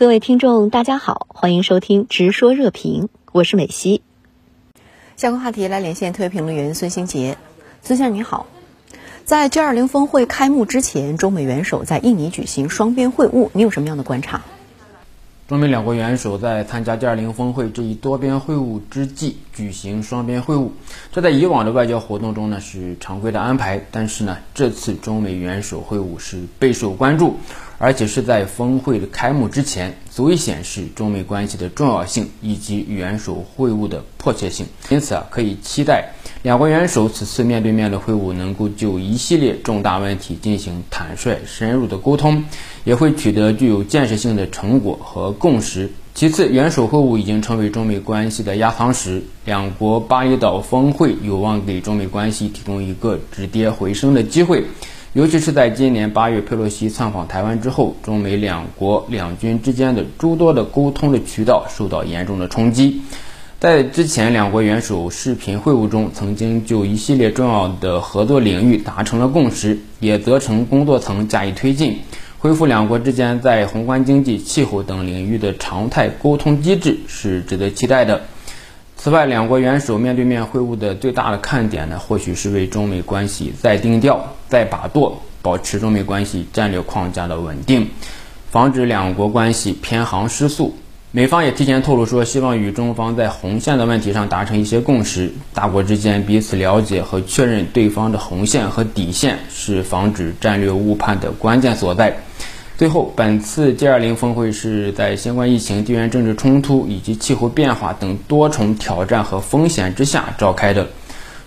各位听众，大家好，欢迎收听《直说热评》，我是美西。相关话题来连线特约评论员孙兴杰，孙先生你好。在 G 二零峰会开幕之前，中美元首在印尼举行双边会晤，你有什么样的观察？中美两国元首在参加 G20 峰会这一多边会晤之际举行双边会晤，这在以往的外交活动中呢是常规的安排，但是呢这次中美元首会晤是备受关注。而且是在峰会的开幕之前，足以显示中美关系的重要性以及元首会晤的迫切性。因此啊，可以期待两国元首此次面对面的会晤能够就一系列重大问题进行坦率深入的沟通，也会取得具有建设性的成果和共识。其次，元首会晤已经成为中美关系的压舱石，两国巴厘岛峰会有望给中美关系提供一个止跌回升的机会。尤其是在今年八月佩洛西参访台湾之后，中美两国两军之间的诸多的沟通的渠道受到严重的冲击。在之前两国元首视频会晤中，曾经就一系列重要的合作领域达成了共识，也责成工作层加以推进，恢复两国之间在宏观经济、气候等领域的常态沟通机制是值得期待的。此外，两国元首面对面会晤的最大的看点呢，或许是为中美关系再定调、再把舵，保持中美关系战略框架的稳定，防止两国关系偏航失速。美方也提前透露说，希望与中方在红线的问题上达成一些共识。大国之间彼此了解和确认对方的红线和底线，是防止战略误判的关键所在。最后，本次 G20 峰会是在新冠疫情、地缘政治冲突以及气候变化等多重挑战和风险之下召开的。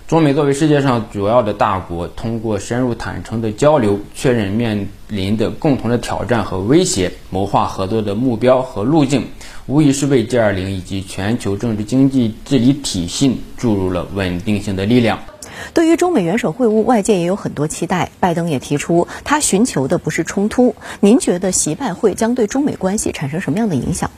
中美作为世界上主要的大国，通过深入坦诚的交流，确认面临的共同的挑战和威胁，谋划合作的目标和路径，无疑是为 G20 以及全球政治经济治理体系注入了稳定性的力量。对于中美元首会晤，外界也有很多期待。拜登也提出，他寻求的不是冲突。您觉得习拜会将对中美关系产生什么样的影响？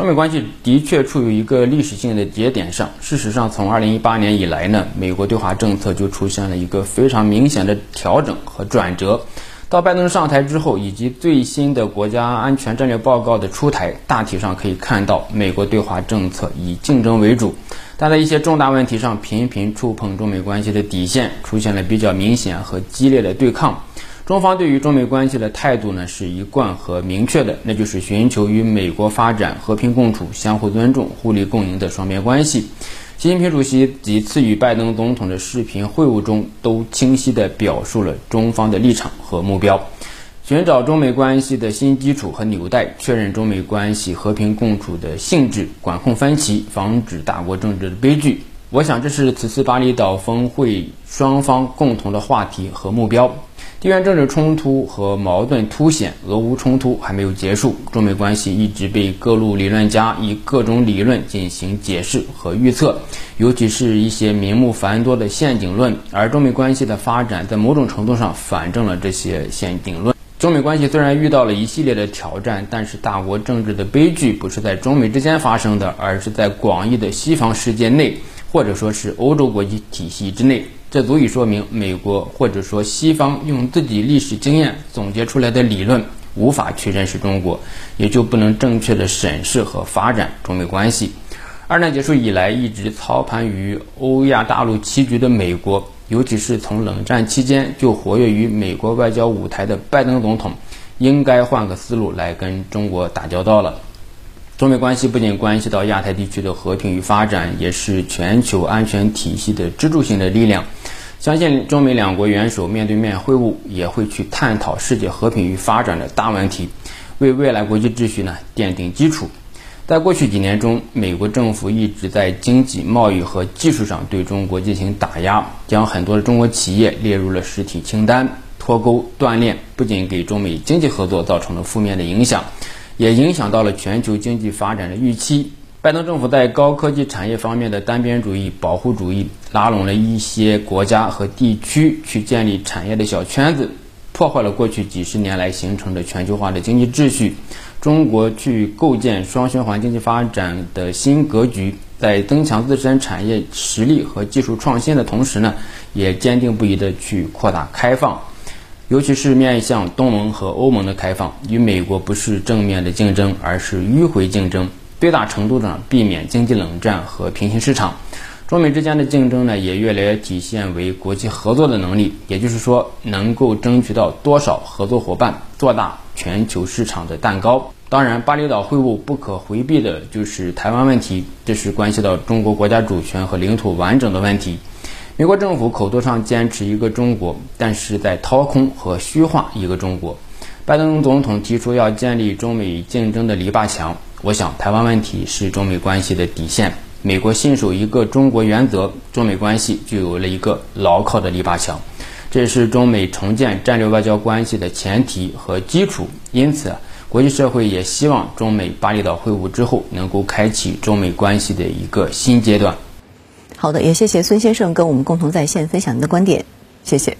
中美关系的确处于一个历史性的节点上。事实上，从2018年以来呢，美国对华政策就出现了一个非常明显的调整和转折。到拜登上台之后，以及最新的国家安全战略报告的出台，大体上可以看到，美国对华政策以竞争为主。但在一些重大问题上频频触碰中美关系的底线，出现了比较明显和激烈的对抗。中方对于中美关系的态度呢是一贯和明确的，那就是寻求与美国发展和平共处、相互尊重、互利共赢的双边关系。习近平主席几次与拜登总统的视频会晤中，都清晰地表述了中方的立场和目标。寻找中美关系的新基础和纽带，确认中美关系和平共处的性质，管控分歧，防止大国政治的悲剧。我想，这是此次巴厘岛峰会双方共同的话题和目标。地缘政治冲突和矛盾凸显，俄乌冲突还没有结束，中美关系一直被各路理论家以各种理论进行解释和预测，尤其是一些名目繁多的陷阱论。而中美关系的发展，在某种程度上反证了这些陷阱论。中美关系虽然遇到了一系列的挑战，但是大国政治的悲剧不是在中美之间发生的，而是在广义的西方世界内，或者说是欧洲国际体系之内。这足以说明，美国或者说西方用自己历史经验总结出来的理论无法去认识中国，也就不能正确的审视和发展中美关系。二战结束以来，一直操盘于欧亚大陆棋局的美国。尤其是从冷战期间就活跃于美国外交舞台的拜登总统，应该换个思路来跟中国打交道了。中美关系不仅关系到亚太地区的和平与发展，也是全球安全体系的支柱性的力量。相信中美两国元首面对面会晤，也会去探讨世界和平与发展的大问题，为未来国际秩序呢奠定基础。在过去几年中，美国政府一直在经济、贸易和技术上对中国进行打压，将很多的中国企业列入了实体清单，脱钩断链，不仅给中美经济合作造成了负面的影响，也影响到了全球经济发展的预期。拜登政府在高科技产业方面的单边主义、保护主义，拉拢了一些国家和地区去建立产业的小圈子，破坏了过去几十年来形成的全球化的经济秩序。中国去构建双循环经济发展的新格局，在增强自身产业实力和技术创新的同时呢，也坚定不移地去扩大开放。尤其是面向东盟和欧盟的开放，与美国不是正面的竞争，而是迂回竞争，最大程度上避免经济冷战和平行市场。中美之间的竞争呢，也越来越体现为国际合作的能力，也就是说，能够争取到多少合作伙伴，做大全球市场的蛋糕。当然，巴厘岛会晤不可回避的就是台湾问题，这是关系到中国国家主权和领土完整的问题。美国政府口头上坚持一个中国，但是在掏空和虚化一个中国。拜登总统提出要建立中美竞争的篱笆墙，我想台湾问题是中美关系的底线。美国信守一个中国原则，中美关系就有了一个牢靠的篱笆墙，这是中美重建战略外交关系的前提和基础。因此，国际社会也希望中美巴厘岛会晤之后能够开启中美关系的一个新阶段。好的，也谢谢孙先生跟我们共同在线分享您的观点，谢谢。